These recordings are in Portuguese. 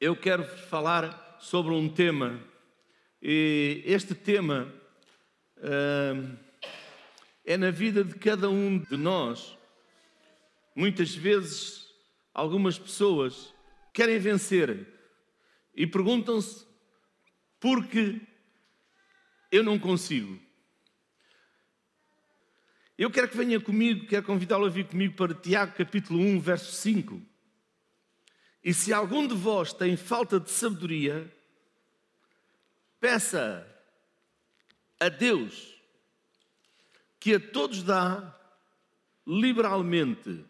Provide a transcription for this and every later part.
eu quero falar sobre um tema, e este tema uh, é na vida de cada um de nós. Muitas vezes, algumas pessoas querem vencer e perguntam-se por que eu não consigo. Eu quero que venha comigo, quero convidá-lo a vir comigo para Tiago capítulo 1, verso 5. E se algum de vós tem falta de sabedoria, peça a Deus, que a todos dá liberalmente,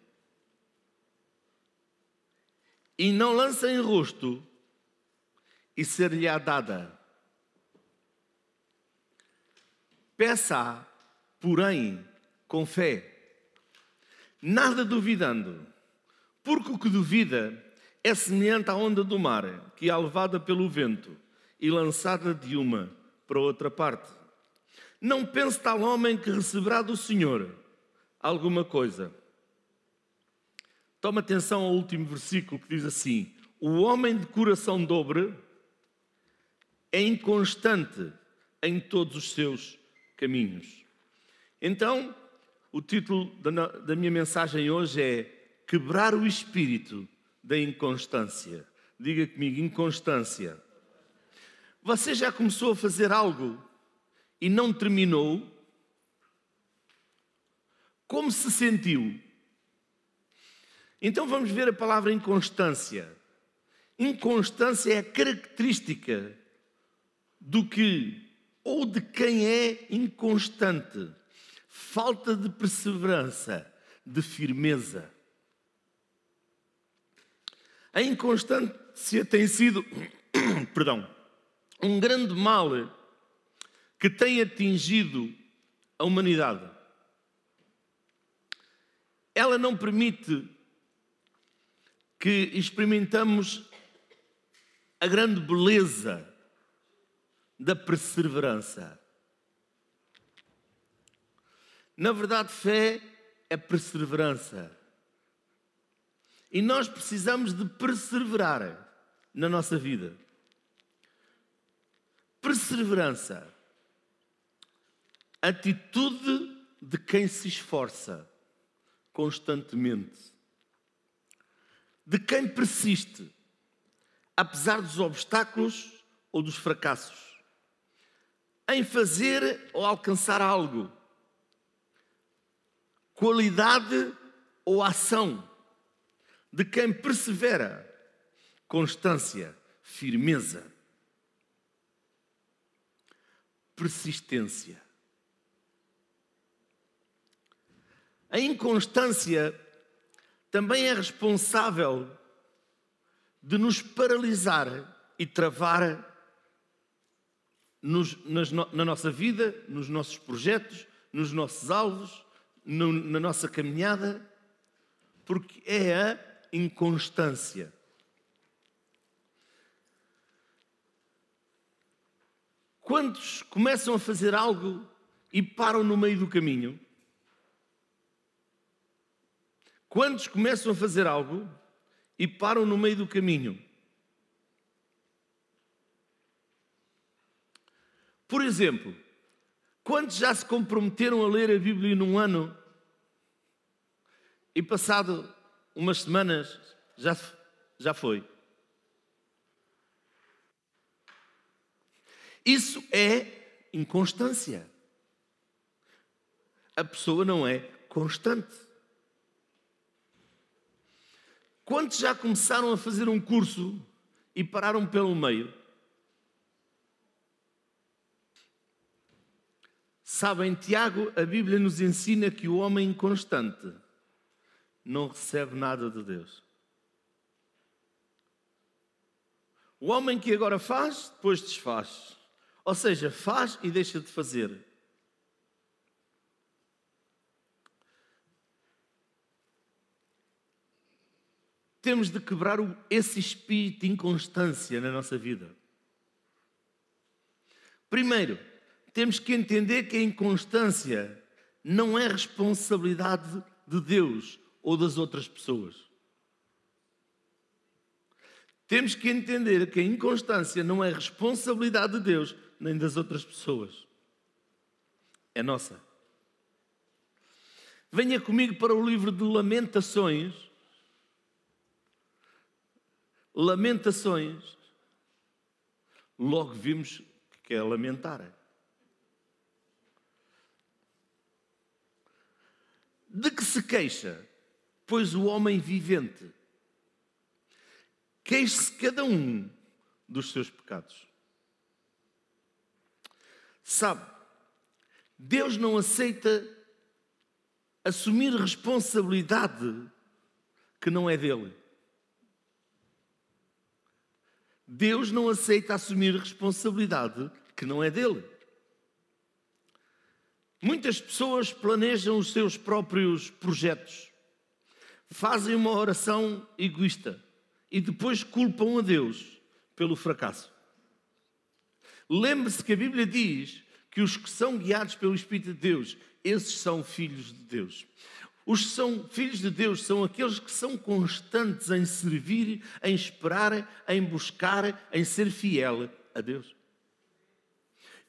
e não lança em rosto, e ser-lhe-á dada. Peça, porém, com fé, nada duvidando, porque o que duvida é semelhante à onda do mar, que é levada pelo vento e lançada de uma para outra parte. Não pense tal homem que receberá do Senhor alguma coisa. Toma atenção ao último versículo que diz assim: O homem de coração dobre é inconstante em todos os seus caminhos. Então, o título da minha mensagem hoje é Quebrar o espírito da inconstância. Diga comigo, inconstância. Você já começou a fazer algo e não terminou? Como se sentiu? Então vamos ver a palavra inconstância. Inconstância é a característica do que ou de quem é inconstante. Falta de perseverança, de firmeza. A inconstância tem sido, perdão, um grande mal que tem atingido a humanidade. Ela não permite que experimentamos a grande beleza da perseverança. Na verdade, fé é perseverança. E nós precisamos de perseverar na nossa vida. Perseverança. Atitude de quem se esforça constantemente. De quem persiste, apesar dos obstáculos ou dos fracassos. Em fazer ou alcançar algo. Qualidade ou ação de quem persevera, constância, firmeza, persistência. A inconstância também é responsável de nos paralisar e travar nos, nas, na nossa vida, nos nossos projetos, nos nossos alvos, no, na nossa caminhada, porque é a inconstância. Quantos começam a fazer algo e param no meio do caminho? Quantos começam a fazer algo e param no meio do caminho? Por exemplo, quantos já se comprometeram a ler a Bíblia num ano e passado umas semanas já, já foi. Isso é inconstância. A pessoa não é constante. Quantos já começaram a fazer um curso e pararam pelo meio? Sabem, Tiago, a Bíblia nos ensina que o homem inconstante não recebe nada de Deus. O homem que agora faz, depois desfaz. Ou seja, faz e deixa de fazer. Temos de quebrar esse espírito de inconstância na nossa vida. Primeiro, temos que entender que a inconstância não é responsabilidade de Deus ou das outras pessoas. Temos que entender que a inconstância não é responsabilidade de Deus nem das outras pessoas. É nossa. Venha comigo para o livro de Lamentações. Lamentações. Logo vimos que é lamentar. De que se queixa? Pois o homem vivente queixe-se cada um dos seus pecados. Sabe, Deus não aceita assumir responsabilidade que não é dele. Deus não aceita assumir responsabilidade que não é dele. Muitas pessoas planejam os seus próprios projetos, fazem uma oração egoísta e depois culpam a Deus pelo fracasso. Lembre-se que a Bíblia diz que os que são guiados pelo Espírito de Deus, esses são filhos de Deus. Os que são filhos de Deus são aqueles que são constantes em servir, em esperar, em buscar, em ser fiel a Deus.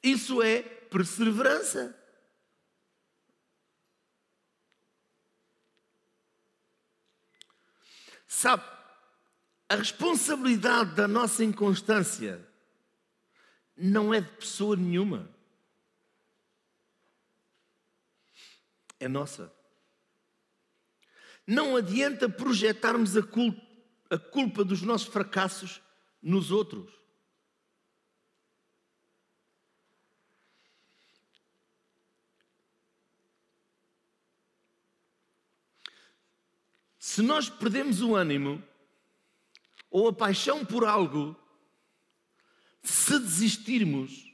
Isso é perseverança. Sabe, a responsabilidade da nossa inconstância não é de pessoa nenhuma. É nossa. Não adianta projetarmos a culpa, a culpa dos nossos fracassos nos outros. Se nós perdemos o ânimo ou a paixão por algo, se desistirmos,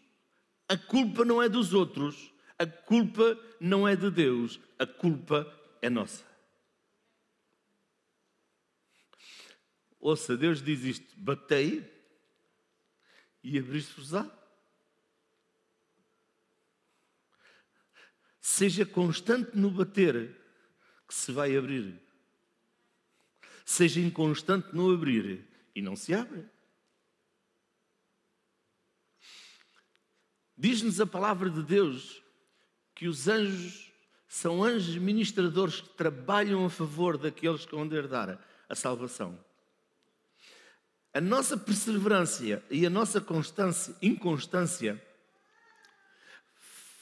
a culpa não é dos outros, a culpa não é de Deus, a culpa é nossa. Ouça, Deus diz isto: batei e abriste-vos-á. Seja constante no bater, que se vai abrir. Seja inconstante no abrir, e não se abre. Diz-nos a palavra de Deus que os anjos são anjos ministradores que trabalham a favor daqueles que vão herdar a salvação. A nossa perseverança e a nossa constância, inconstância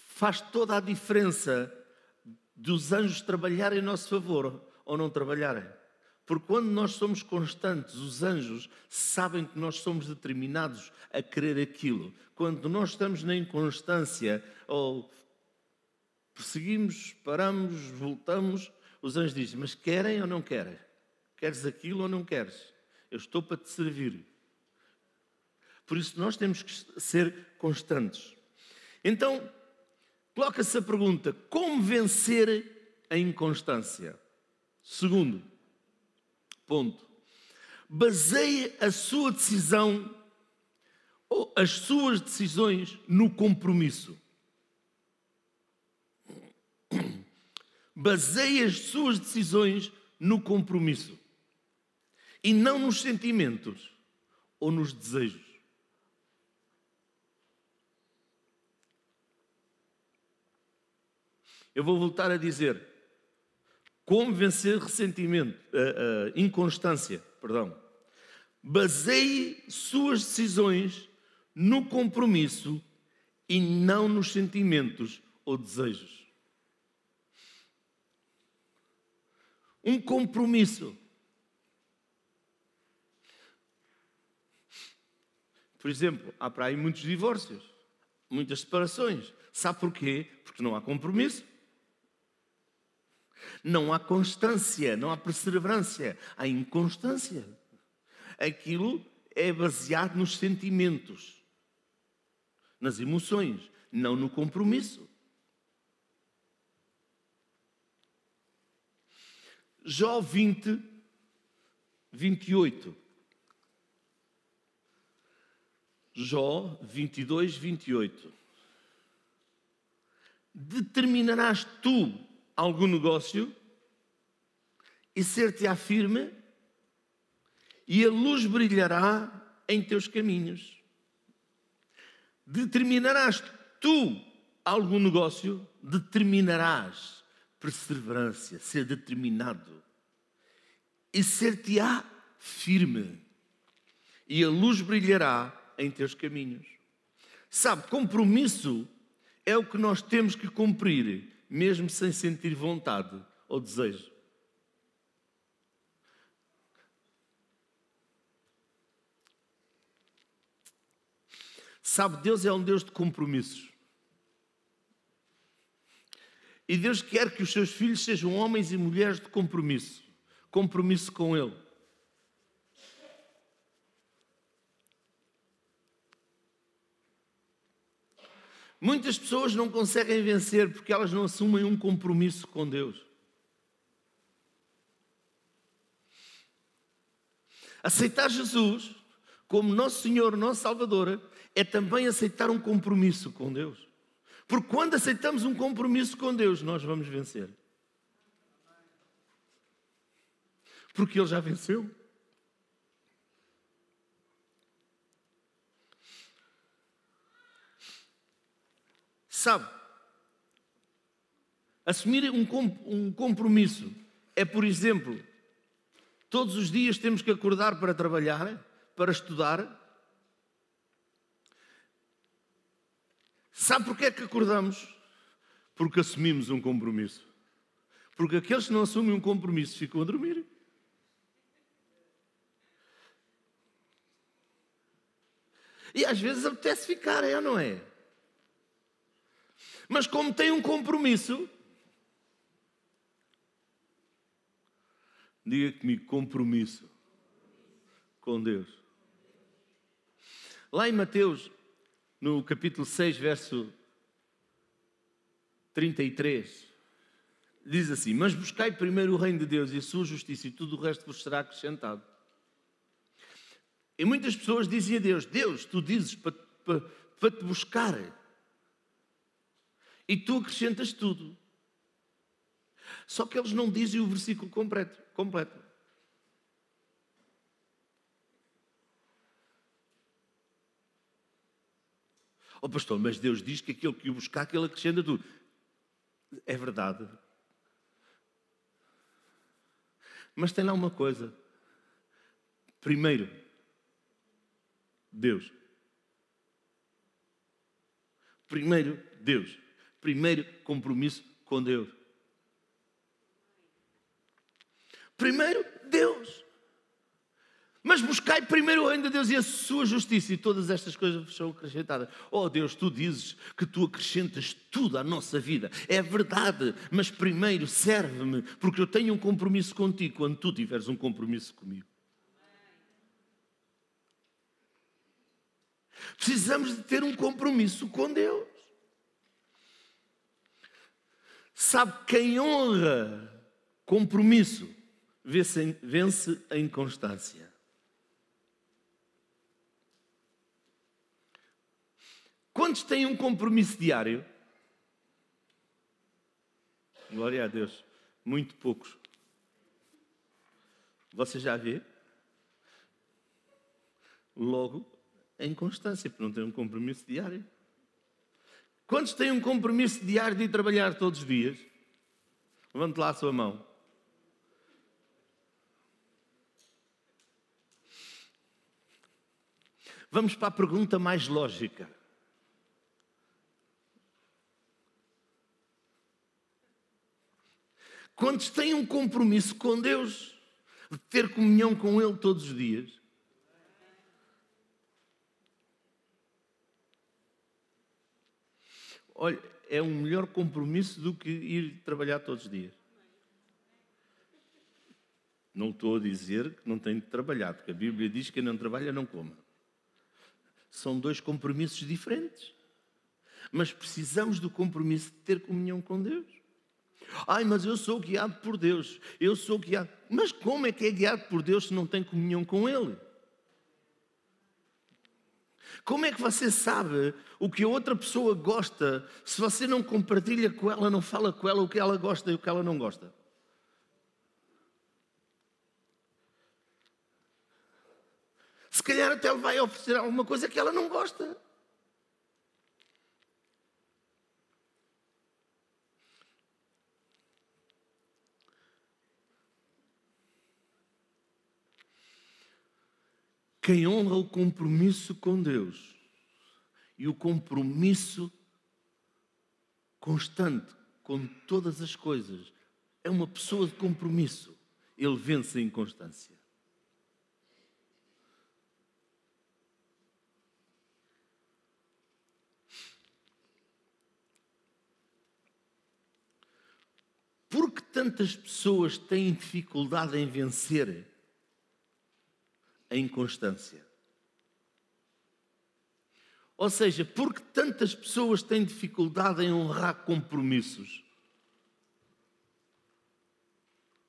faz toda a diferença dos anjos trabalharem a nosso favor ou não trabalharem. Porque quando nós somos constantes, os anjos sabem que nós somos determinados a querer aquilo. Quando nós estamos na inconstância ou perseguimos, paramos, voltamos, os anjos dizem: Mas querem ou não querem? Queres aquilo ou não queres? Eu estou para te servir. Por isso nós temos que ser constantes. Então, coloca-se a pergunta: como vencer a inconstância? Segundo, Ponto. Baseie a sua decisão ou as suas decisões no compromisso. Baseie as suas decisões no compromisso e não nos sentimentos ou nos desejos. Eu vou voltar a dizer: como vencer ressentimento, uh, uh, inconstância, perdão. Baseie suas decisões no compromisso e não nos sentimentos ou desejos. Um compromisso. Por exemplo, há para aí muitos divórcios, muitas separações. Sabe porquê? Porque não há compromisso. Não há constância, não há perseverança, há inconstância. Aquilo é baseado nos sentimentos, nas emoções, não no compromisso. Jó 20, 28. Jó 22, 28. Determinarás tu algum negócio e ser-te-á firme e a luz brilhará em teus caminhos. Determinarás tu algum negócio, determinarás perseverança, ser determinado e ser-te-á firme, e a luz brilhará em teus caminhos. Sabe, compromisso é o que nós temos que cumprir, mesmo sem sentir vontade ou desejo. Sabe, Deus é um Deus de compromissos. E Deus quer que os seus filhos sejam homens e mulheres de compromisso compromisso com Ele. Muitas pessoas não conseguem vencer porque elas não assumem um compromisso com Deus. Aceitar Jesus como nosso Senhor, nosso Salvador, é também aceitar um compromisso com Deus. Porque quando aceitamos um compromisso com Deus, nós vamos vencer. Porque Ele já venceu. Sabe, assumir um compromisso é, por exemplo, todos os dias temos que acordar para trabalhar, para estudar, Sabe porquê é que acordamos? Porque assumimos um compromisso. Porque aqueles que não assumem um compromisso ficam a dormir. E às vezes apetece ficar, é ou não é? Mas como tem um compromisso, diga comigo, compromisso com Deus. Lá em Mateus no capítulo 6, verso 33, diz assim: Mas buscai primeiro o reino de Deus e a sua justiça, e tudo o resto vos será acrescentado. E muitas pessoas dizem a Deus: Deus, tu dizes para, para, para te buscar, e tu acrescentas tudo. Só que eles não dizem o versículo completo. completo. Oh pastor, mas Deus diz que aquele que o buscar, que ele acrescenta tudo. É verdade. Mas tem lá uma coisa. Primeiro, Deus. Primeiro, Deus. Primeiro, compromisso com Deus. Primeiro, Deus. Mas buscai primeiro o reino de Deus e a sua justiça, e todas estas coisas são acrescentadas. Oh Deus, tu dizes que tu acrescentas tudo à nossa vida. É verdade, mas primeiro serve-me, porque eu tenho um compromisso contigo quando tu tiveres um compromisso comigo. Precisamos de ter um compromisso com Deus. Sabe, quem honra compromisso vence a inconstância. Quantos têm um compromisso diário? Glória a Deus. Muito poucos. Você já vê? Logo, em constância, por não ter um compromisso diário. Quantos têm um compromisso diário de ir trabalhar todos os dias? Levante lá a sua mão. Vamos para a pergunta mais lógica. Quantos têm um compromisso com Deus, de ter comunhão com Ele todos os dias? Olha, é um melhor compromisso do que ir trabalhar todos os dias. Não estou a dizer que não tem de trabalhar, porque a Bíblia diz que quem não trabalha não coma. São dois compromissos diferentes. Mas precisamos do compromisso de ter comunhão com Deus. Ai, mas eu sou guiado por Deus. Eu sou guiado. Mas como é que é guiado por Deus se não tem comunhão com Ele? Como é que você sabe o que a outra pessoa gosta se você não compartilha com ela, não fala com ela o que ela gosta e o que ela não gosta? calhar até vai oferecer alguma coisa que ela não gosta. Quem honra o compromisso com Deus e o compromisso constante com todas as coisas é uma pessoa de compromisso. Ele vence a inconstância. Por que tantas pessoas têm dificuldade em vencer a inconstância? Ou seja, por que tantas pessoas têm dificuldade em honrar compromissos?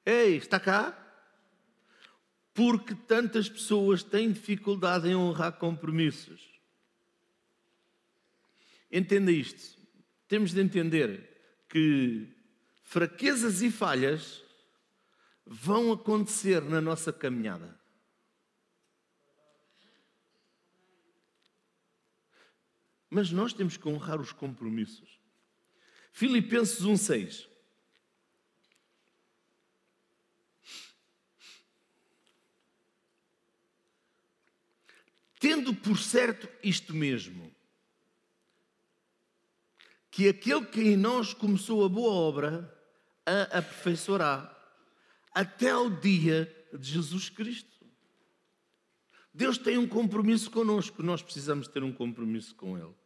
Ei, está cá? Porque tantas pessoas têm dificuldade em honrar compromissos. Entenda isto. Temos de entender que fraquezas e falhas vão acontecer na nossa caminhada. Mas nós temos que honrar os compromissos. Filipenses 1,6. Tendo por certo isto mesmo, que aquele que em nós começou a boa obra, a aperfeiçoará até ao dia de Jesus Cristo. Deus tem um compromisso conosco, nós precisamos ter um compromisso com Ele.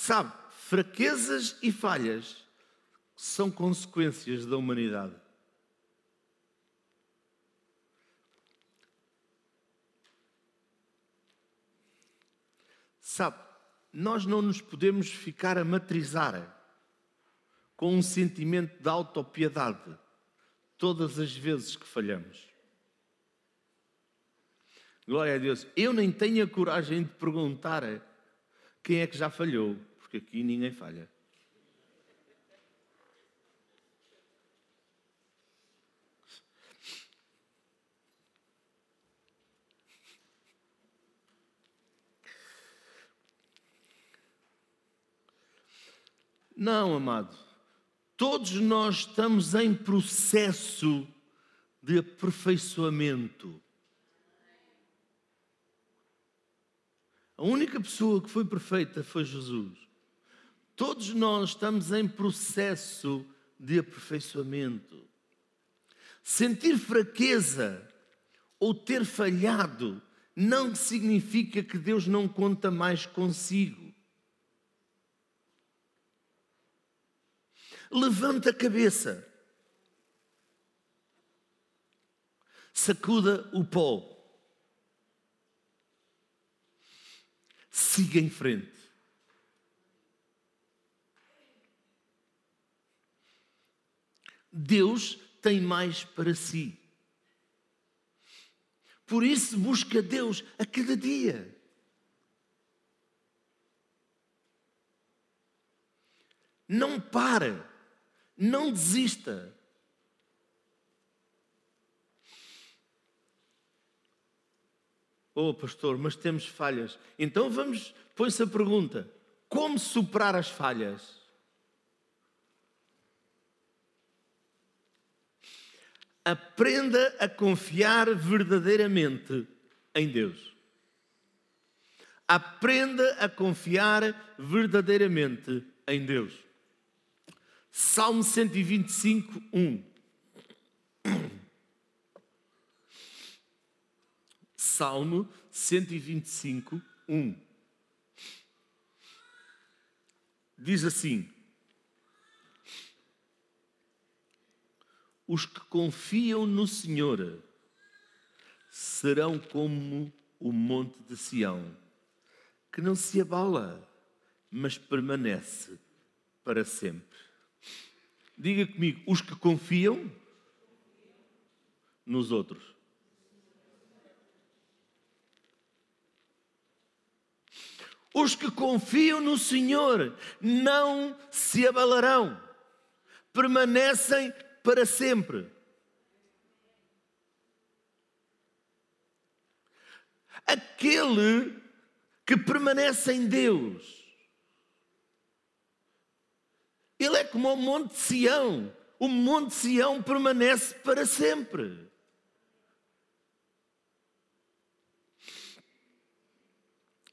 Sabe, fraquezas e falhas são consequências da humanidade. Sabe, nós não nos podemos ficar a matrizar com um sentimento de autopiedade todas as vezes que falhamos. Glória a Deus. Eu nem tenho a coragem de perguntar quem é que já falhou, porque aqui ninguém falha. Não, amado. Todos nós estamos em processo de aperfeiçoamento. A única pessoa que foi perfeita foi Jesus. Todos nós estamos em processo de aperfeiçoamento. Sentir fraqueza ou ter falhado não significa que Deus não conta mais consigo. Levanta a cabeça. Sacuda o pó. Siga em frente. Deus tem mais para si. Por isso, busca Deus a cada dia. Não para. Não desista. Oh, pastor, mas temos falhas. Então vamos, põe-se a pergunta: como superar as falhas? Aprenda a confiar verdadeiramente em Deus. Aprenda a confiar verdadeiramente em Deus. Salmo 125, 1. Salmo 125, 1. Diz assim: Os que confiam no Senhor serão como o monte de Sião, que não se abala, mas permanece para sempre. Diga comigo, os que confiam nos outros. Os que confiam no Senhor não se abalarão, permanecem para sempre. aquele que permanece em Deus. Ele é como o Monte Sião. O Monte Sião permanece para sempre.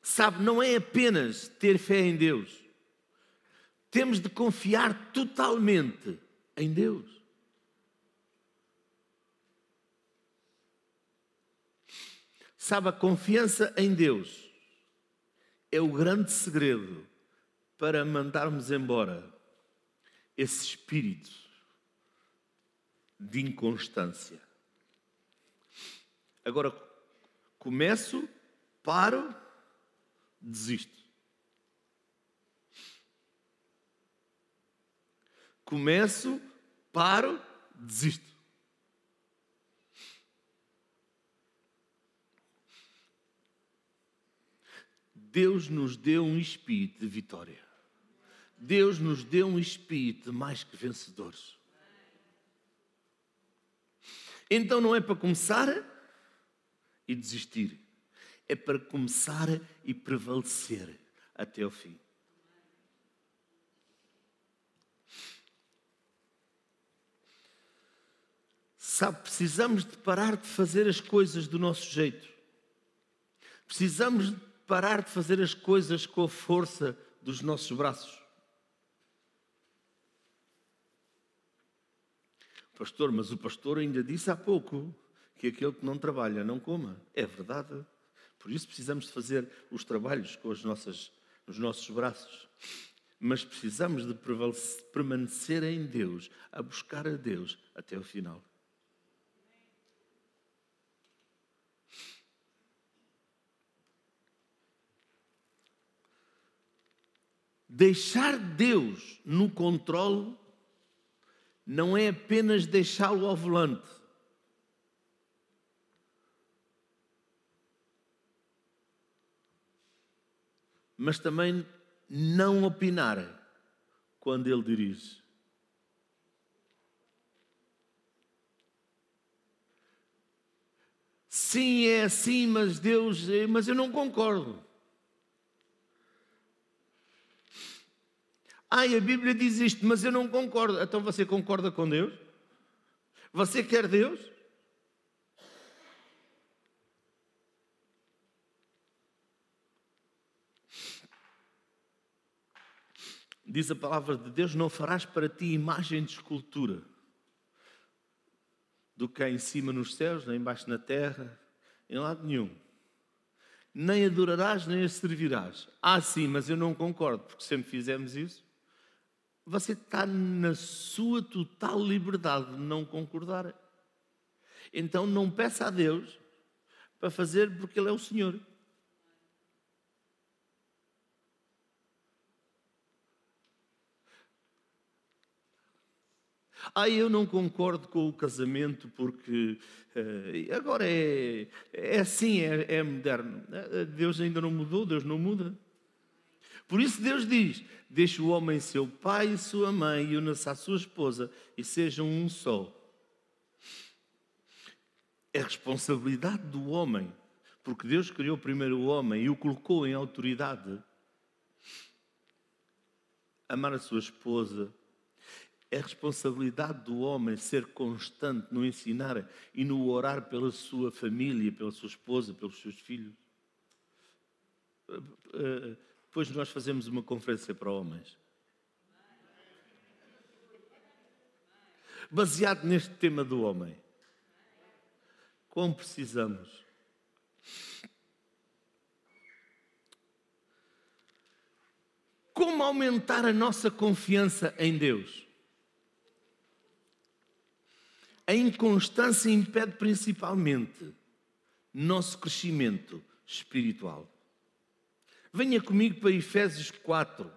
Sabe, não é apenas ter fé em Deus. Temos de confiar totalmente em Deus. Sabe, a confiança em Deus é o grande segredo para mandarmos embora esse espírito de inconstância. Agora, começo, paro, desisto. Começo, paro, desisto. Deus nos deu um espírito de vitória. Deus nos deu um espírito mais que vencedores. Então não é para começar e desistir, é para começar e prevalecer até o fim. Sabe, precisamos de parar de fazer as coisas do nosso jeito. Precisamos de parar de fazer as coisas com a força dos nossos braços. Pastor, mas o pastor ainda disse há pouco que aquele que não trabalha não coma. É verdade. Por isso precisamos de fazer os trabalhos com as nossas, os nossos braços. Mas precisamos de permanecer em Deus, a buscar a Deus até o final. Deixar Deus no controle não é apenas deixá-lo ao volante. Mas também não opinar quando ele dirige. Sim, é assim, mas Deus, mas eu não concordo. Ai, a Bíblia diz isto, mas eu não concordo. Então você concorda com Deus? Você quer Deus? Diz a palavra de Deus: Não farás para ti imagem de escultura do que há em cima nos céus, nem embaixo na terra, em lado nenhum. Nem adorarás, nem a servirás. Ah, sim, mas eu não concordo, porque sempre fizemos isso você está na sua total liberdade de não concordar. Então não peça a Deus para fazer porque Ele é o Senhor. Ah, eu não concordo com o casamento porque uh, agora é, é assim, é, é moderno. Deus ainda não mudou, Deus não muda. Por isso Deus diz: Deixe o homem seu pai e sua mãe e una-se à sua esposa e sejam um só. É responsabilidade do homem, porque Deus criou primeiro o homem e o colocou em autoridade. Amar a sua esposa. É responsabilidade do homem ser constante no ensinar e no orar pela sua família, pela sua esposa, pelos seus filhos eh, eh, depois nós fazemos uma conferência para homens. Baseado neste tema do homem. Como precisamos. Como aumentar a nossa confiança em Deus? A inconstância impede principalmente nosso crescimento espiritual. Venha comigo para Efésios 4,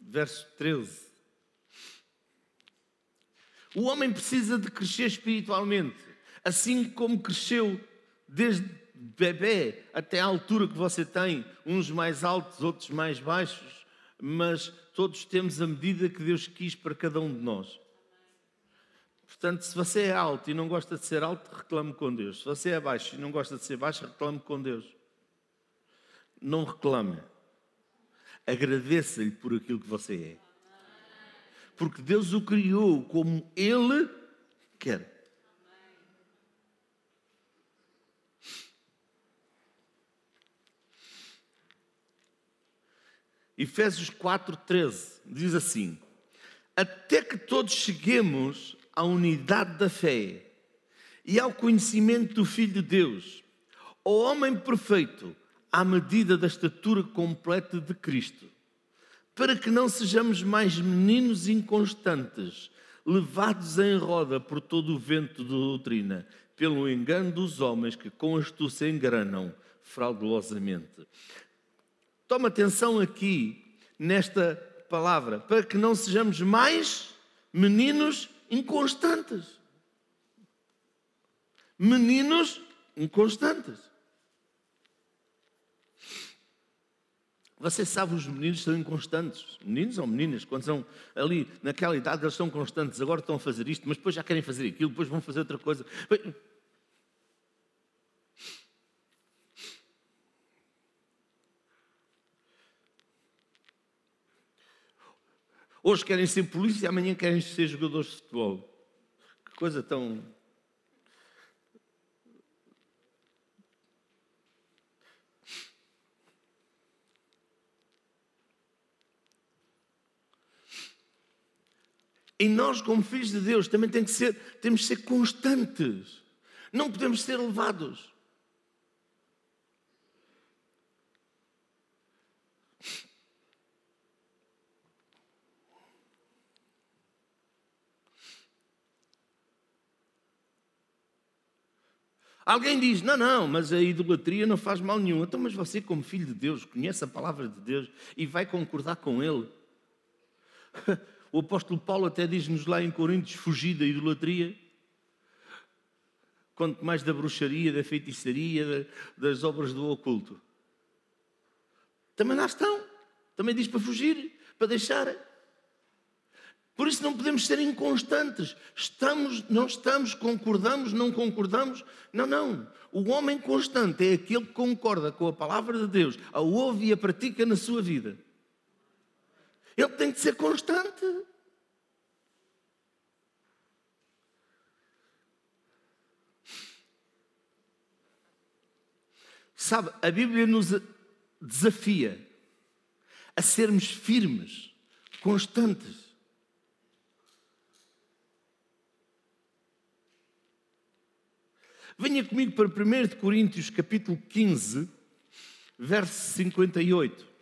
verso 13. O homem precisa de crescer espiritualmente, assim como cresceu desde bebê até a altura que você tem, uns mais altos, outros mais baixos, mas todos temos a medida que Deus quis para cada um de nós. Portanto, se você é alto e não gosta de ser alto, reclame com Deus. Se você é baixo e não gosta de ser baixo, reclame com Deus. não reclame. Agradeça-lhe por aquilo que você é. Porque Deus o criou como Ele quer. Efésios 4,13 diz assim: Até que todos cheguemos à unidade da fé e ao conhecimento do Filho de Deus, ao homem perfeito, à medida da estatura completa de Cristo, para que não sejamos mais meninos inconstantes, levados em roda por todo o vento de doutrina, pelo engano dos homens que com astúcia engranam fraudulosamente. Toma atenção aqui nesta palavra, para que não sejamos mais meninos inconstantes. Meninos inconstantes. Você sabe, os meninos são inconstantes. Meninos ou meninas, quando são ali naquela idade, eles são constantes. Agora estão a fazer isto, mas depois já querem fazer aquilo, depois vão fazer outra coisa. Hoje querem ser polícia, amanhã querem ser jogadores de futebol. Que coisa tão. E nós, como filhos de Deus, também tem que ser, temos que ser constantes. Não podemos ser levados. Alguém diz: não, não, mas a idolatria não faz mal nenhum. Então, mas você, como filho de Deus, conhece a palavra de Deus e vai concordar com ele. O apóstolo Paulo até diz-nos lá em Coríntios: fugir da idolatria. Quanto mais da bruxaria, da feitiçaria, das obras do oculto. Também lá estão. Também diz para fugir, para deixar. Por isso não podemos ser inconstantes. Estamos, não estamos, concordamos, não concordamos. Não, não. O homem constante é aquele que concorda com a palavra de Deus, a ouve e a pratica na sua vida. Ele tem que ser constante. Sabe, a Bíblia nos desafia a sermos firmes, constantes. Venha comigo para 1 Coríntios capítulo 15, verso 58.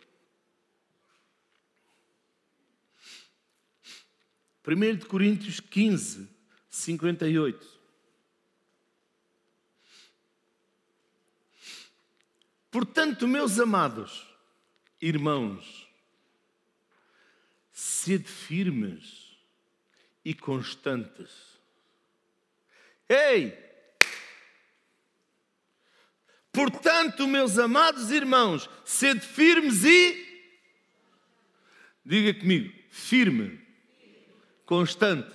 1 Coríntios 15, 58. Portanto, meus amados irmãos, sede firmes e constantes. Ei! Portanto, meus amados irmãos, sede firmes e. Diga comigo, firme, constante,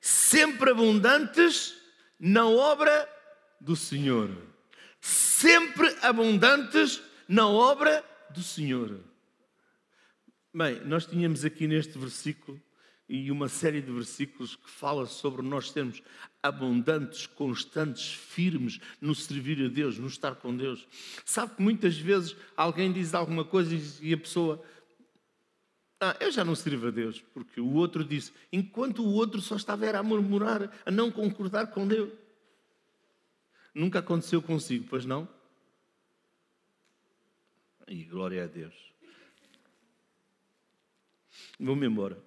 sempre abundantes na obra do Senhor. Sempre abundantes na obra do Senhor. Bem, nós tínhamos aqui neste versículo e uma série de versículos que fala sobre nós sermos abundantes, constantes, firmes no servir a Deus, no estar com Deus. Sabe que muitas vezes alguém diz alguma coisa e a pessoa. Ah, eu já não sirvo a Deus, porque o outro disse, enquanto o outro só estava a murmurar, a não concordar com Deus. Nunca aconteceu consigo, pois não? E glória a Deus. Vou-me embora.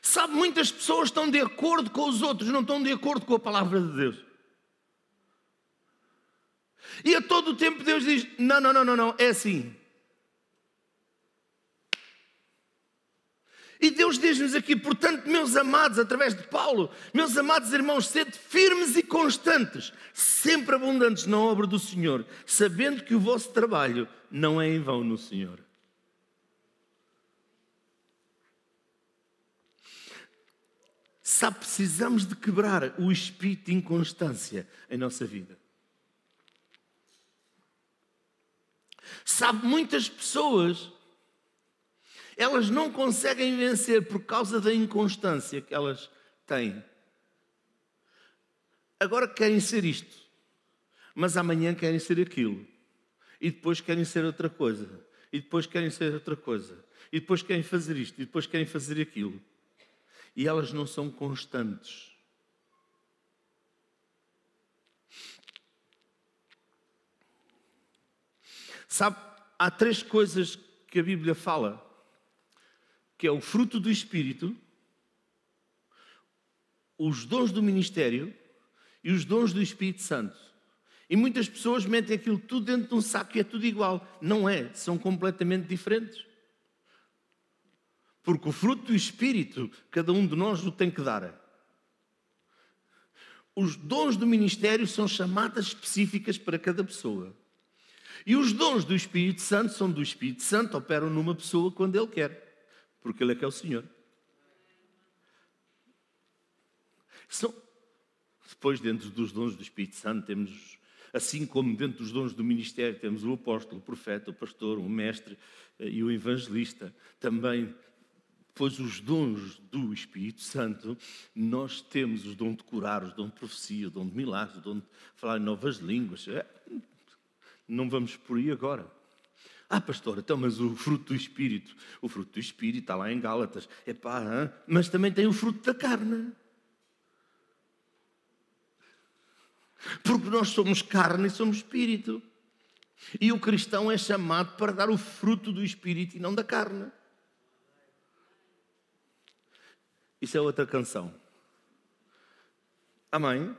Sabe, muitas pessoas estão de acordo com os outros, não estão de acordo com a palavra de Deus. E a todo tempo Deus diz: não, não, não, não, não, é assim. E Deus diz-nos aqui, portanto, meus amados, através de Paulo, meus amados irmãos, sede firmes e constantes, sempre abundantes na obra do Senhor, sabendo que o vosso trabalho não é em vão no Senhor. Sabe, precisamos de quebrar o espírito de inconstância em nossa vida. Sabe, muitas pessoas, elas não conseguem vencer por causa da inconstância que elas têm. Agora querem ser isto, mas amanhã querem ser aquilo, e depois querem ser outra coisa, e depois querem ser outra coisa, e depois querem fazer isto, e depois querem fazer aquilo. E elas não são constantes. Sabe, há três coisas que a Bíblia fala, que é o fruto do Espírito, os dons do ministério e os dons do Espírito Santo. E muitas pessoas metem aquilo tudo dentro de um saco e é tudo igual. Não é, são completamente diferentes. Porque o fruto do Espírito, cada um de nós o tem que dar. Os dons do ministério são chamadas específicas para cada pessoa. E os dons do Espírito Santo são do Espírito Santo, operam numa pessoa quando Ele quer, porque Ele é que é o Senhor. São... Depois, dentro dos dons do Espírito Santo, temos, assim como dentro dos dons do ministério, temos o apóstolo, o profeta, o pastor, o mestre eh, e o evangelista. Também, depois, os dons do Espírito Santo, nós temos o dom de curar, o dom de profecia, o dom de milagres, o dom de falar em novas línguas. É, não vamos por aí agora. Ah, pastor, então, mas o fruto do Espírito, o fruto do Espírito está lá em Gálatas. É pá, mas também tem o fruto da carne. Porque nós somos carne e somos Espírito. E o cristão é chamado para dar o fruto do Espírito e não da carne. Isso é outra canção. Amém?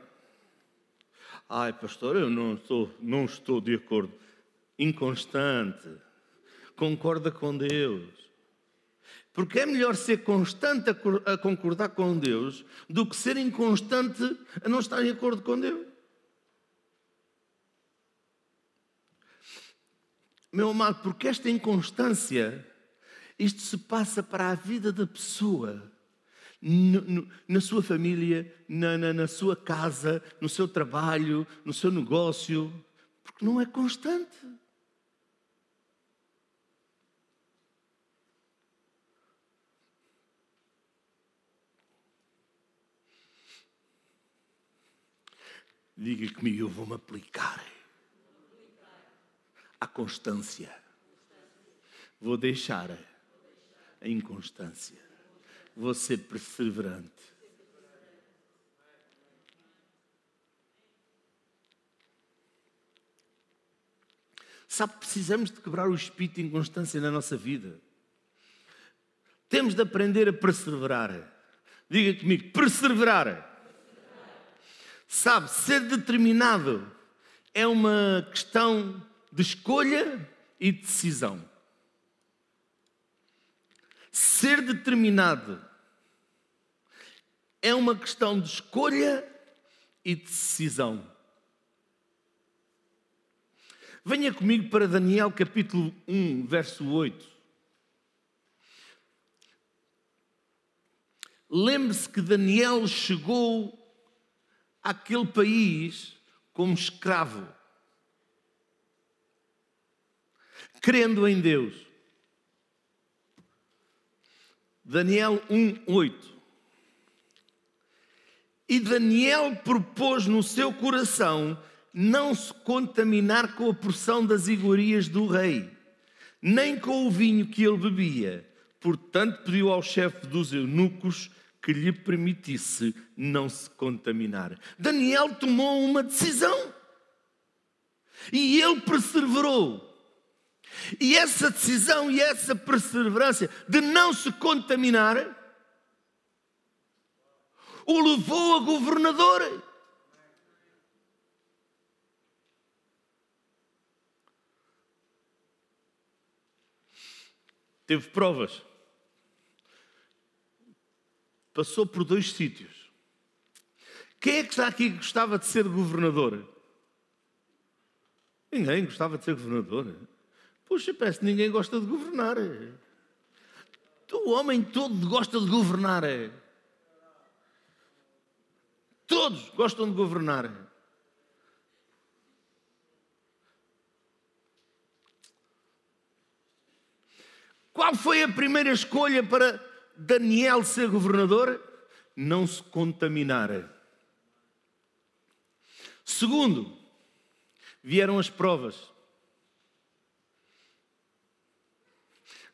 Ai, pastor, eu não estou, não estou de acordo. Inconstante. Concorda com Deus. Porque é melhor ser constante a concordar com Deus do que ser inconstante a não estar em acordo com Deus. Meu amado, porque esta inconstância, isto se passa para a vida da pessoa na sua família, na, na, na sua casa, no seu trabalho, no seu negócio, porque não é constante. Diga comigo, eu vou-me aplicar a constância. Vou deixar a inconstância. Vou ser perseverante. Sabe, precisamos de quebrar o espírito de inconstância na nossa vida. Temos de aprender a perseverar. Diga comigo, perseverar. Sabe, ser determinado é uma questão de escolha e de decisão. Ser determinado é uma questão de escolha e de decisão. Venha comigo para Daniel capítulo 1, verso 8. Lembre-se que Daniel chegou àquele país como escravo, crendo em Deus. Daniel 1, 8. E Daniel propôs no seu coração não se contaminar com a porção das iguarias do rei, nem com o vinho que ele bebia. Portanto, pediu ao chefe dos eunucos que lhe permitisse não se contaminar. Daniel tomou uma decisão e ele perseverou. E essa decisão e essa perseverança de não se contaminar o levou a governador. Teve provas. Passou por dois sítios. Quem é que está aqui que gostava de ser governador? Ninguém gostava de ser governador. Puxa, parece que ninguém gosta de governar. O homem todo gosta de governar. Todos gostam de governar. Qual foi a primeira escolha para Daniel ser governador? Não se contaminar. Segundo, vieram as provas.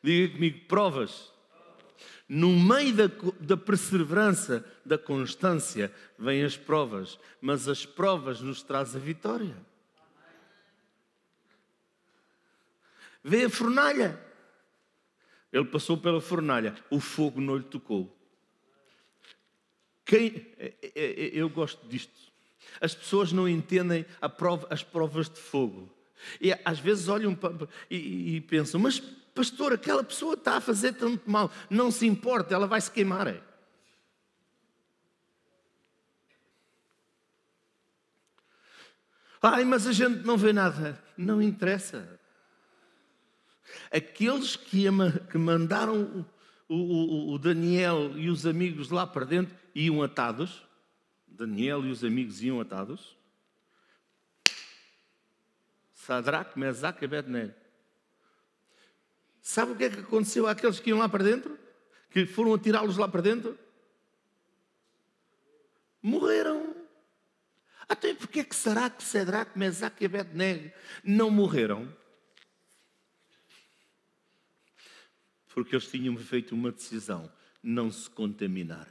Diga comigo, provas. No meio da, da perseverança, da constância, vêm as provas, mas as provas nos trazem a vitória. Vê a fornalha. Ele passou pela fornalha, o fogo não lhe tocou. Quem, é, é, é, eu gosto disto. As pessoas não entendem prova, as provas de fogo. E às vezes olham e, e pensam, mas pastor, aquela pessoa está a fazer tanto mal, não se importa, ela vai se queimar. Ai, mas a gente não vê nada. Não interessa. Aqueles que, que mandaram o, o, o, Daniel e os amigos lá para dentro iam atados. Daniel e os amigos iam atados. Sadraque, Mesaque e Abednego. Sabe o que é que aconteceu àqueles que iam lá para dentro? Que foram atirá-los lá para dentro? Morreram. Até porque é que será que Sadraque, Mesaque e Abednego não morreram? porque eles tinham feito uma decisão: não se contaminar.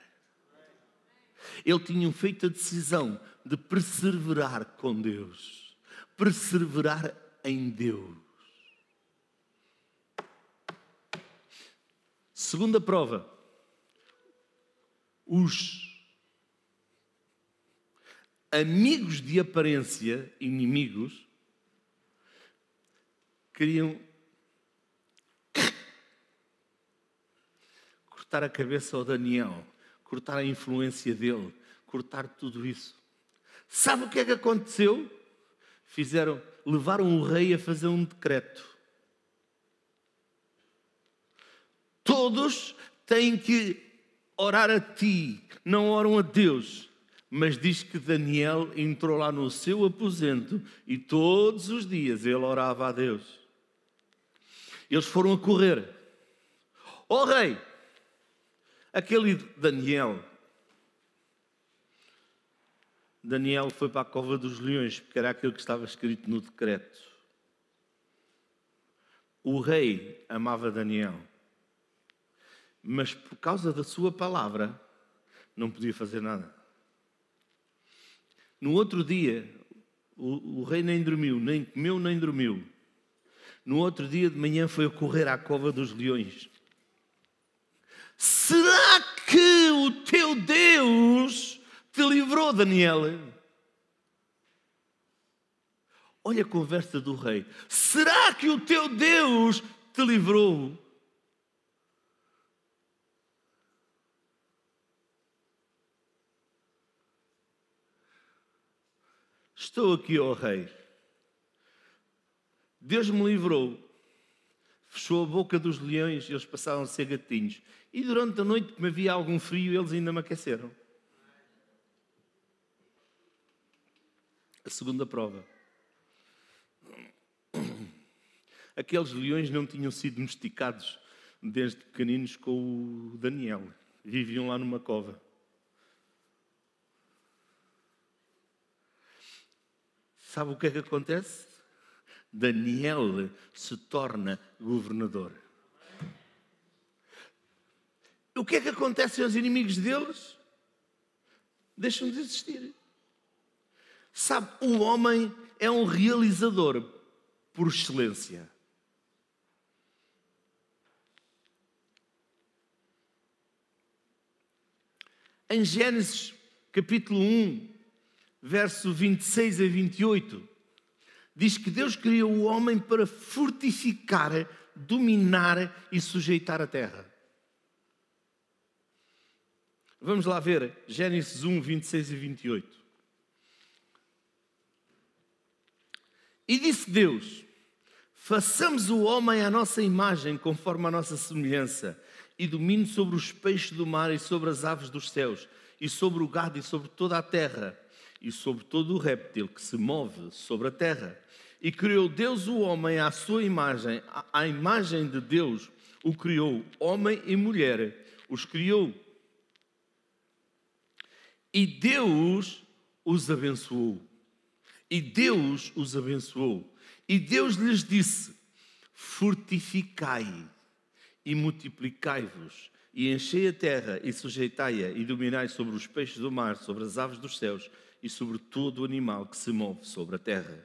Eles tinham feito a decisão de perseverar com Deus, perseverar em Deus. Segunda prova, os amigos de aparência, inimigos, queriam cortar a cabeça ao Daniel, cortar a influência dele, cortar tudo isso. Sabe o que é que aconteceu? Fizeram, levaram o rei a fazer um decreto. Todos têm que orar a ti, não oram a Deus. Mas diz que Daniel entrou lá no seu aposento e todos os dias ele orava a Deus. Eles foram a correr. Ó oh, rei, Aquele Daniel. Daniel foi para a cova dos leões, porque era aquilo que estava escrito no decreto. O rei amava Daniel, mas por causa da sua palavra, não podia fazer nada. No outro dia, o, o, rei nem dormiu, nem comeu, nem dormiu. No outro dia de manhã foi correr à cova dos leões. Será que o teu Deus te livrou, Daniel? Olha a conversa do rei. Será que o teu Deus te livrou? Estou aqui, ó oh rei. Deus me livrou fechou a boca dos leões e eles passaram a ser gatinhos. E durante a noite, como havia algum frio, eles ainda me aqueceram. A segunda prova. Aqueles leões não tinham sido domesticados desde pequeninos com o Daniel. Viviam lá numa cova. Sabe o que é que acontece? Daniel se torna governador. O que é que acontece aos inimigos deles? Deixam de existir. Sabe, o homem é um realizador por excelência. Em Gênesis capítulo 1, verso 26 a 28, diz que Deus criou o homem para fortificar, dominar e sujeitar a terra. Vamos lá ver Gênesis 1, 26 e 28. E disse Deus: Façamos o homem à nossa imagem, conforme a nossa semelhança, e domine sobre os peixes do mar e sobre as aves dos céus, e sobre o gado e sobre toda a terra, e sobre todo o réptil que se move sobre a terra. E criou Deus o homem à sua imagem, à imagem de Deus o criou, homem e mulher, os criou. E Deus os abençoou. E Deus os abençoou. E Deus lhes disse: Fortificai e multiplicai-vos, e enchei a terra e sujeitai-a, e dominai sobre os peixes do mar, sobre as aves dos céus e sobre todo o animal que se move sobre a terra.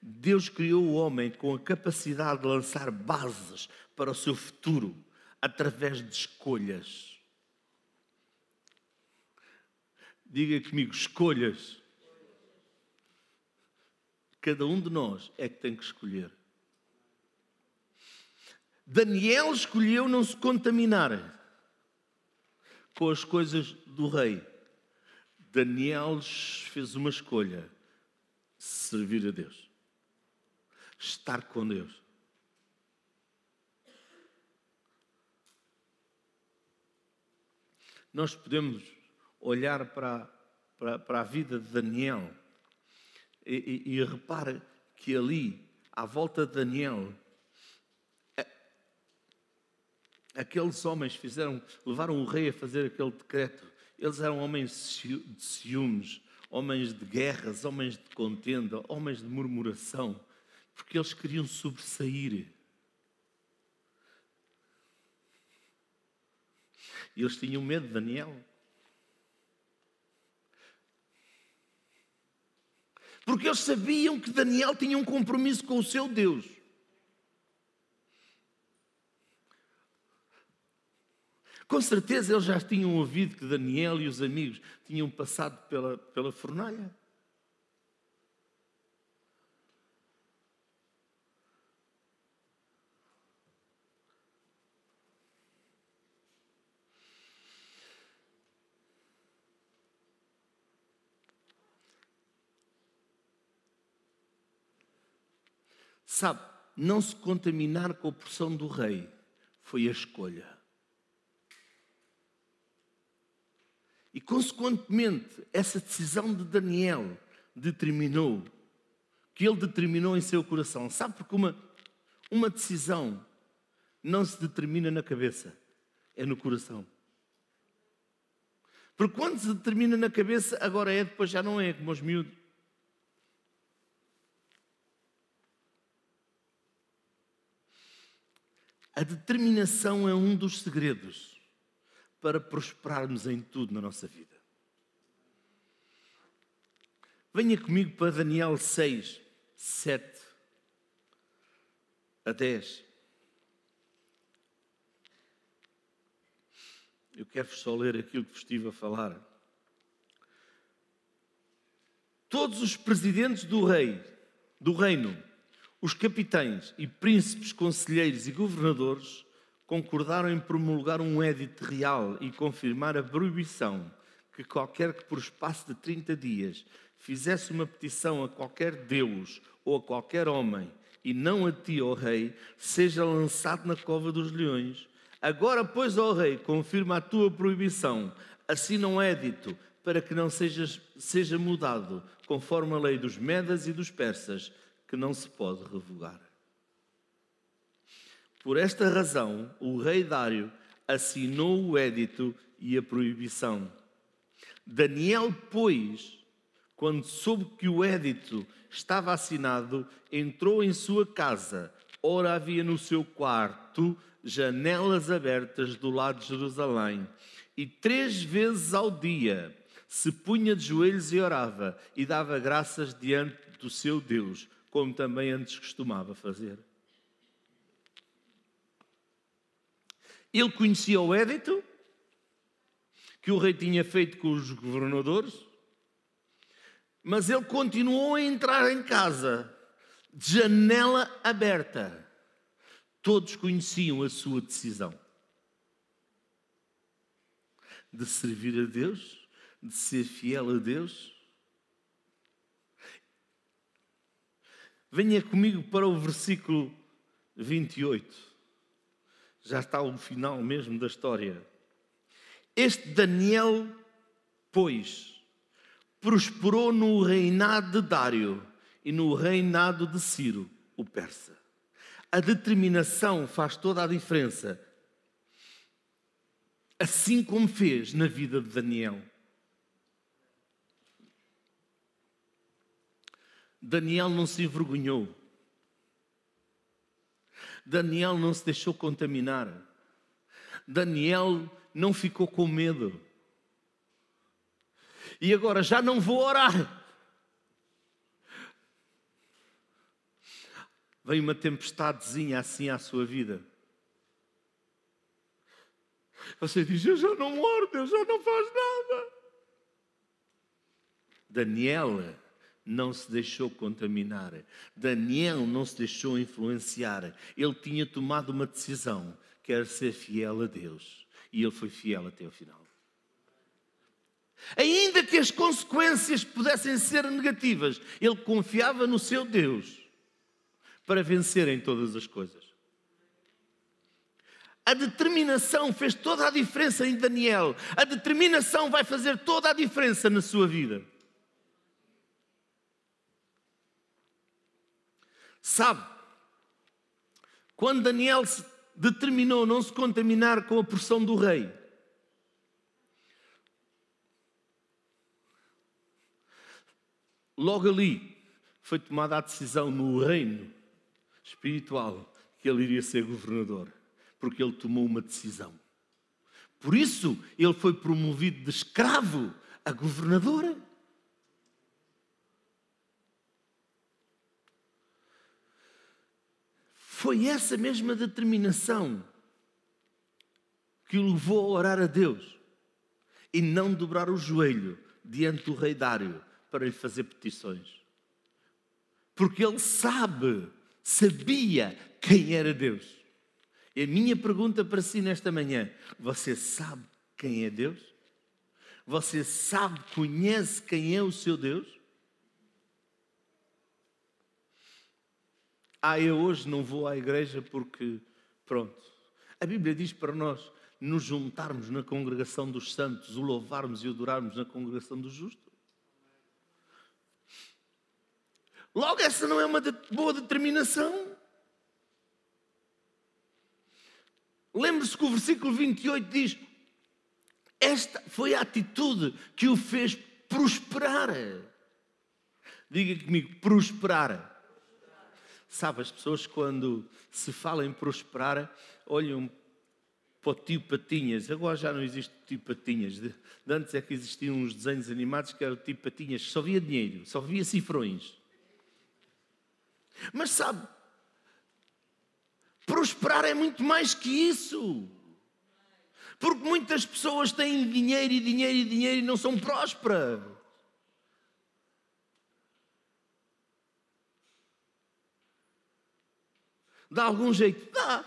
Deus criou o homem com a capacidade de lançar bases para o seu futuro através de escolhas. Diga comigo, escolhas. Cada um de nós é que tem que escolher. Daniel escolheu não se contaminar com as coisas do rei. Daniel fez uma escolha: servir a Deus, estar com Deus. Nós podemos olhar para, para, para a vida de Daniel e, e, e que ali, à volta de Daniel, aqueles homens fizeram, levaram o rei a fazer aquele decreto. Eles eram homens de ciúmes, homens de guerras, homens de contenda, homens de murmuração, porque eles queriam sobressair. E eles tinham medo de Daniel. Porque eles sabiam que Daniel tinha um compromisso com o seu Deus. Com certeza eles já tinham ouvido que Daniel e os amigos tinham passado pela, pela fornalha. Sabe, não se contaminar com a porção do rei foi a escolha. E, consequentemente, essa decisão de Daniel determinou, que ele determinou em seu coração. Sabe porque uma, uma decisão não se determina na cabeça, é no coração. Porque quando se determina na cabeça, agora é, depois já não é, como os miúdos. A determinação é um dos segredos para prosperarmos em tudo na nossa vida. Venha comigo para Daniel 6, 7 a 10. Eu quero só ler aquilo que vos estive a falar. Todos os presidentes do rei, do reino, os capitães e príncipes, conselheiros e governadores concordaram em promulgar um edito real e confirmar a proibição que qualquer que por espaço de 30 dias fizesse uma petição a qualquer Deus ou a qualquer homem, e não a ti, ó rei, seja lançado na cova dos leões. Agora, pois, ó rei, confirma a tua proibição, assina um édito para que não sejas, seja mudado, conforme a lei dos Medas e dos Persas, que não se pode revogar. Por esta razão, o rei Dário assinou o édito e a proibição. Daniel, pois, quando soube que o édito estava assinado, entrou em sua casa. Ora, havia no seu quarto janelas abertas do lado de Jerusalém. E três vezes ao dia se punha de joelhos e orava, e dava graças diante do seu Deus, como também antes costumava fazer. Ele conhecia o édito que o rei tinha feito com os governadores, mas ele continuou a entrar em casa, de janela aberta. Todos conheciam a sua decisão de servir a Deus, de ser fiel a Deus. Venha comigo para o versículo 28 já está o final mesmo da história. Este Daniel pois, prosperou no reinado de Dário e no reinado de Ciro, o persa. A determinação faz toda a diferença, assim como fez na vida de Daniel. Daniel não se envergonhou. Daniel não se deixou contaminar. Daniel não ficou com medo. E agora já não vou orar. Vem uma tempestadezinha assim à sua vida. Você diz: Eu já não oro, Deus já não faz nada. Daniel não se deixou contaminar. Daniel não se deixou influenciar. Ele tinha tomado uma decisão, que era ser fiel a Deus. E ele foi fiel até o final. Ainda que as consequências pudessem ser negativas, ele confiava no seu Deus para vencer em todas as coisas. A determinação fez toda a diferença em Daniel. A determinação vai fazer toda a diferença na sua vida. Sabe, quando Daniel determinou não se contaminar com a porção do rei, logo ali foi tomada a decisão no reino espiritual que ele iria ser governador, porque ele tomou uma decisão. Por isso, ele foi promovido de escravo a governador. Foi essa mesma determinação que o levou a orar a Deus e não dobrar o joelho diante do rei Dário para lhe fazer petições. Porque ele sabe, sabia quem era Deus. E a minha pergunta para si nesta manhã: você sabe quem é Deus? Você sabe, conhece quem é o seu Deus? Ah, eu hoje não vou à igreja porque, pronto. A Bíblia diz para nós nos juntarmos na congregação dos santos, o louvarmos e adorarmos na congregação dos justos. Logo, essa não é uma boa determinação. Lembre-se que o versículo 28 diz: Esta foi a atitude que o fez prosperar. Diga comigo, prosperar. Sabe, as pessoas quando se falam em prosperar, olham para o tio Patinhas. Agora já não existe tio Patinhas. De, antes é que existiam uns desenhos animados que eram tio Patinhas, só via dinheiro, só via cifrões. Mas sabe, prosperar é muito mais que isso. Porque muitas pessoas têm dinheiro e dinheiro e dinheiro e não são prósperas. Dá algum jeito? Dá.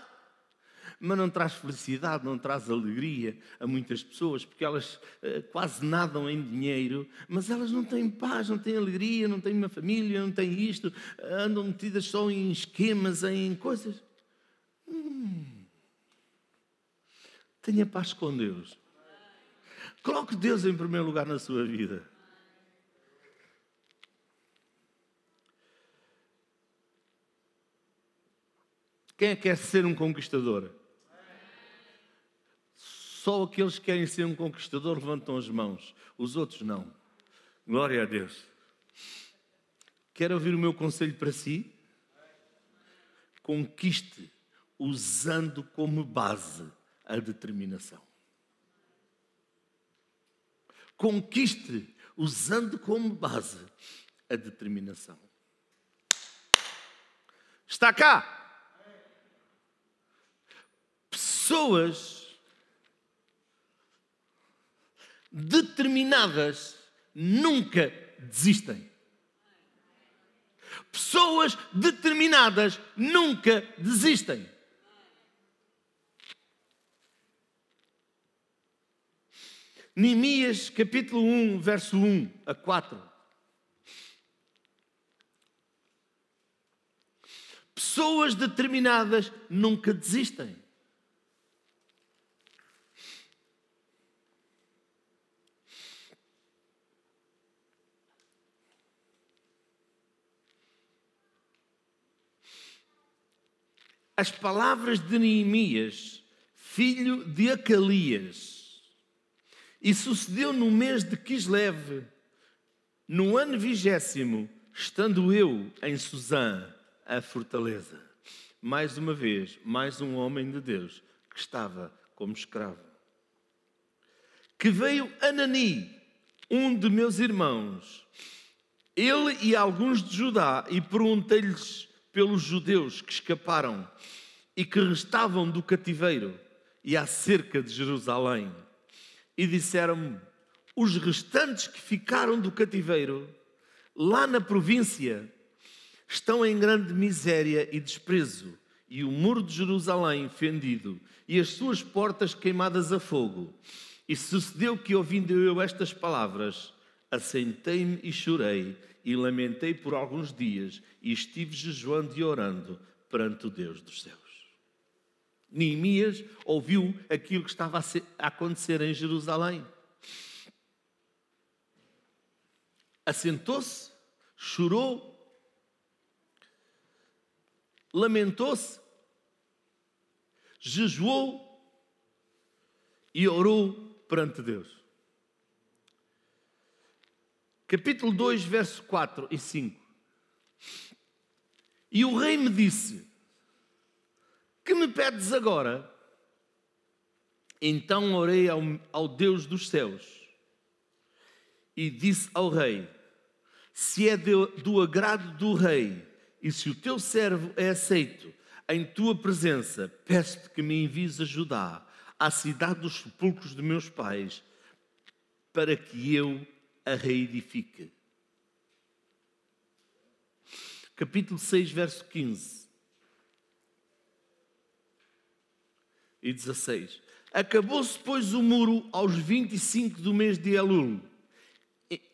Mas não traz felicidade, não traz alegria a muitas pessoas, porque elas uh, quase nadam em dinheiro, mas elas não têm paz, não têm alegria, não têm uma família, não têm isto, andam metidas só em esquemas, em coisas. Hum. Tenha paz com Deus. Coloque Deus em primeiro lugar na sua vida. Quem é que quer ser um conquistador? Só aqueles que querem ser um conquistador levantam as mãos, os outros não. Glória a Deus. Quer ouvir o meu conselho para si? Conquiste usando como base a determinação. Conquiste usando como base a determinação. Está cá pessoas determinadas nunca desistem. Pessoas determinadas nunca desistem. Neemias capítulo 1, verso 1 a 4. Pessoas determinadas nunca desistem. As palavras de Neemias, filho de Acalias. E sucedeu no mês de Kislev, no ano vigésimo, estando eu em Suzã, a fortaleza. Mais uma vez, mais um homem de Deus que estava como escravo. Que veio Anani, um de meus irmãos, ele e alguns de Judá, e perguntei-lhes pelos judeus que escaparam e que restavam do cativeiro e acerca de Jerusalém. E disseram-me: os restantes que ficaram do cativeiro, lá na província, estão em grande miséria e desprezo, e o muro de Jerusalém fendido, e as suas portas queimadas a fogo. E sucedeu que, ouvindo eu estas palavras, assentei-me e chorei, e lamentei por alguns dias, e estive jejuando e orando perante o Deus dos céus. Neemias ouviu aquilo que estava a acontecer em Jerusalém. Assentou-se, chorou, lamentou-se, jejuou e orou perante Deus. Capítulo 2, verso 4 e 5. E o rei me disse: Que me pedes agora? Então orei ao, ao Deus dos céus e disse ao rei: Se é de, do agrado do rei e se o teu servo é aceito em tua presença, peço-te que me envies a Judá, à cidade dos sepulcros de meus pais, para que eu a reedifique. Capítulo 6, verso 15 e 16. Acabou-se, pois, o muro aos 25 do mês de Elul,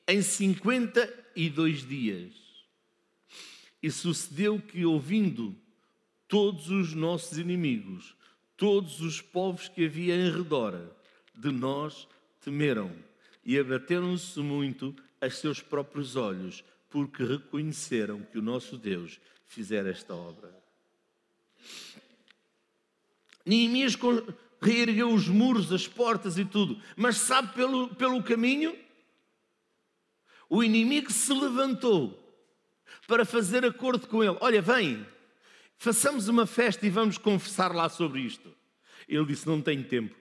em 52 dias. E sucedeu que, ouvindo todos os nossos inimigos, todos os povos que havia em redor de nós temeram e abateram-se muito a seus próprios olhos, porque reconheceram que o nosso Deus fizera esta obra. Neemias reergueu os muros, as portas e tudo, mas sabe pelo, pelo caminho? O inimigo se levantou para fazer acordo com ele. Olha, vem, façamos uma festa e vamos conversar lá sobre isto. Ele disse: Não tenho tempo.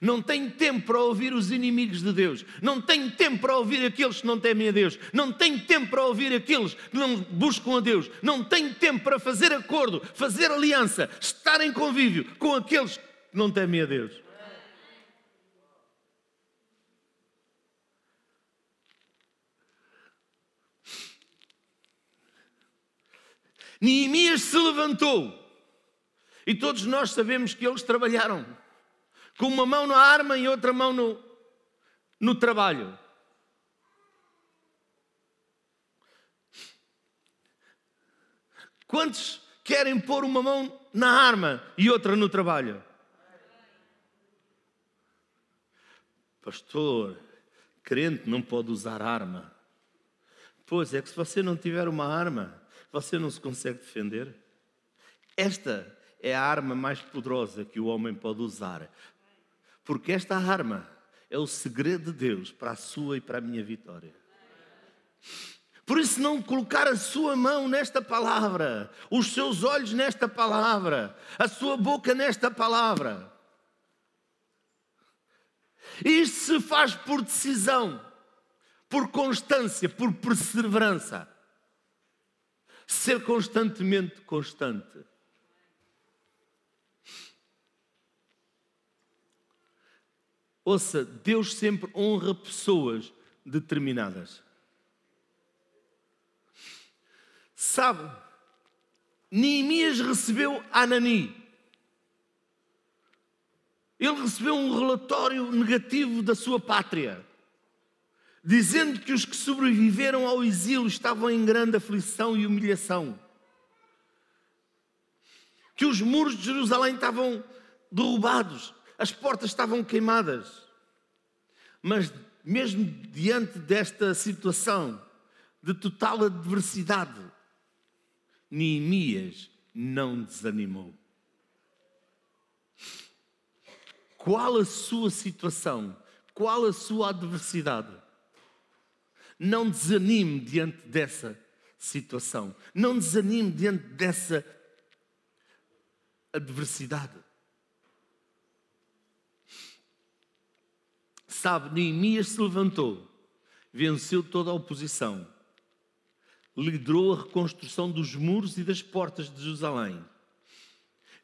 Não tenho tempo para ouvir os inimigos de Deus. Não tenho tempo para ouvir aqueles que não temem a Deus. Não tenho tempo para ouvir aqueles que não buscam a Deus. Não tenho tempo para fazer acordo, fazer aliança, estar em convívio com aqueles que não temem a Deus. Neemias se levantou e todos nós sabemos que eles trabalharam com uma mão na arma e outra mão no, no trabalho. Quantos querem pôr uma mão na arma e outra no trabalho? Pastor, crente não pode usar arma. Pois é que se você não tiver uma arma, você não se consegue defender? Esta é a arma mais poderosa que o homem pode usar. Porque esta arma é o segredo de Deus para a sua e para a minha vitória. Por isso, não colocar a sua mão nesta palavra, os seus olhos nesta palavra, a sua boca nesta palavra. Isto se faz por decisão, por constância, por perseverança ser constantemente constante. Ouça, Deus sempre honra pessoas determinadas. Sabe, Neemias recebeu Anani. Ele recebeu um relatório negativo da sua pátria dizendo que os que sobreviveram ao exílio estavam em grande aflição e humilhação, que os muros de Jerusalém estavam derrubados, as portas estavam queimadas. Mas, mesmo diante desta situação de total adversidade, Neemias não desanimou. Qual a sua situação? Qual a sua adversidade? Não desanime diante dessa situação. Não desanime diante dessa adversidade. Sabe, Neemias se levantou, venceu toda a oposição, liderou a reconstrução dos muros e das portas de Jerusalém,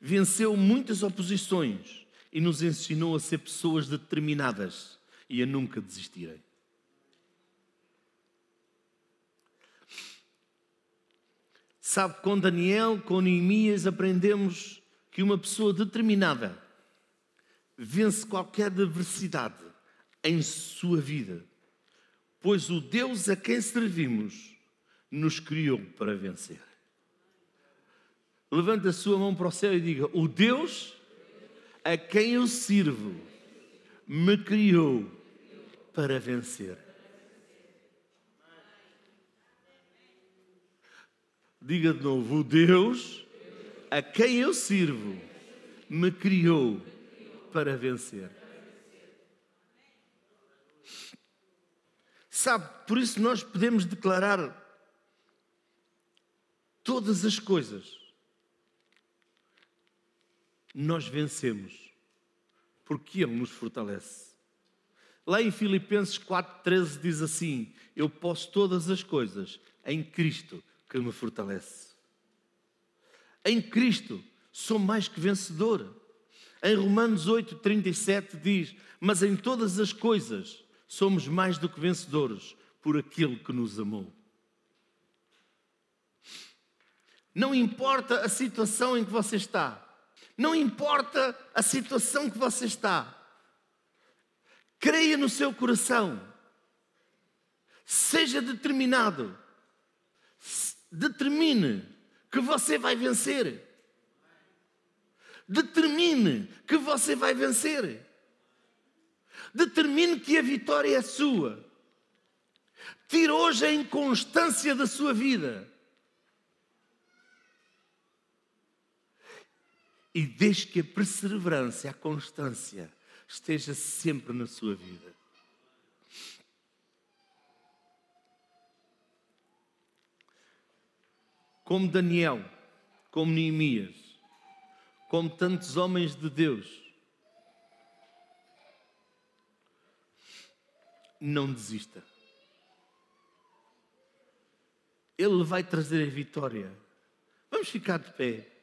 venceu muitas oposições e nos ensinou a ser pessoas determinadas e a nunca desistirem. Sabe, com Daniel, com Neemias, aprendemos que uma pessoa determinada vence qualquer adversidade em sua vida, pois o Deus a quem servimos nos criou para vencer. Levante a sua mão para o céu e diga: O Deus a quem eu sirvo me criou para vencer. Diga de novo: o Deus a quem eu sirvo me criou para vencer. Sabe, por isso nós podemos declarar todas as coisas. Nós vencemos porque Ele nos fortalece. Lá em Filipenses 4,13 diz assim: Eu posso todas as coisas em Cristo que me fortalece. Em Cristo sou mais que vencedor. Em Romanos 8, 37 diz: Mas em todas as coisas somos mais do que vencedores por aquele que nos amou. Não importa a situação em que você está, não importa a situação que você está, creia no seu coração, seja determinado, determine que você vai vencer. Determine que você vai vencer. Determine que a vitória é sua. Tire hoje a inconstância da sua vida. E deixe que a perseverança, a constância esteja sempre na sua vida. como Daniel, como Neemias, como tantos homens de Deus, não desista. Ele vai trazer a vitória. Vamos ficar de pé.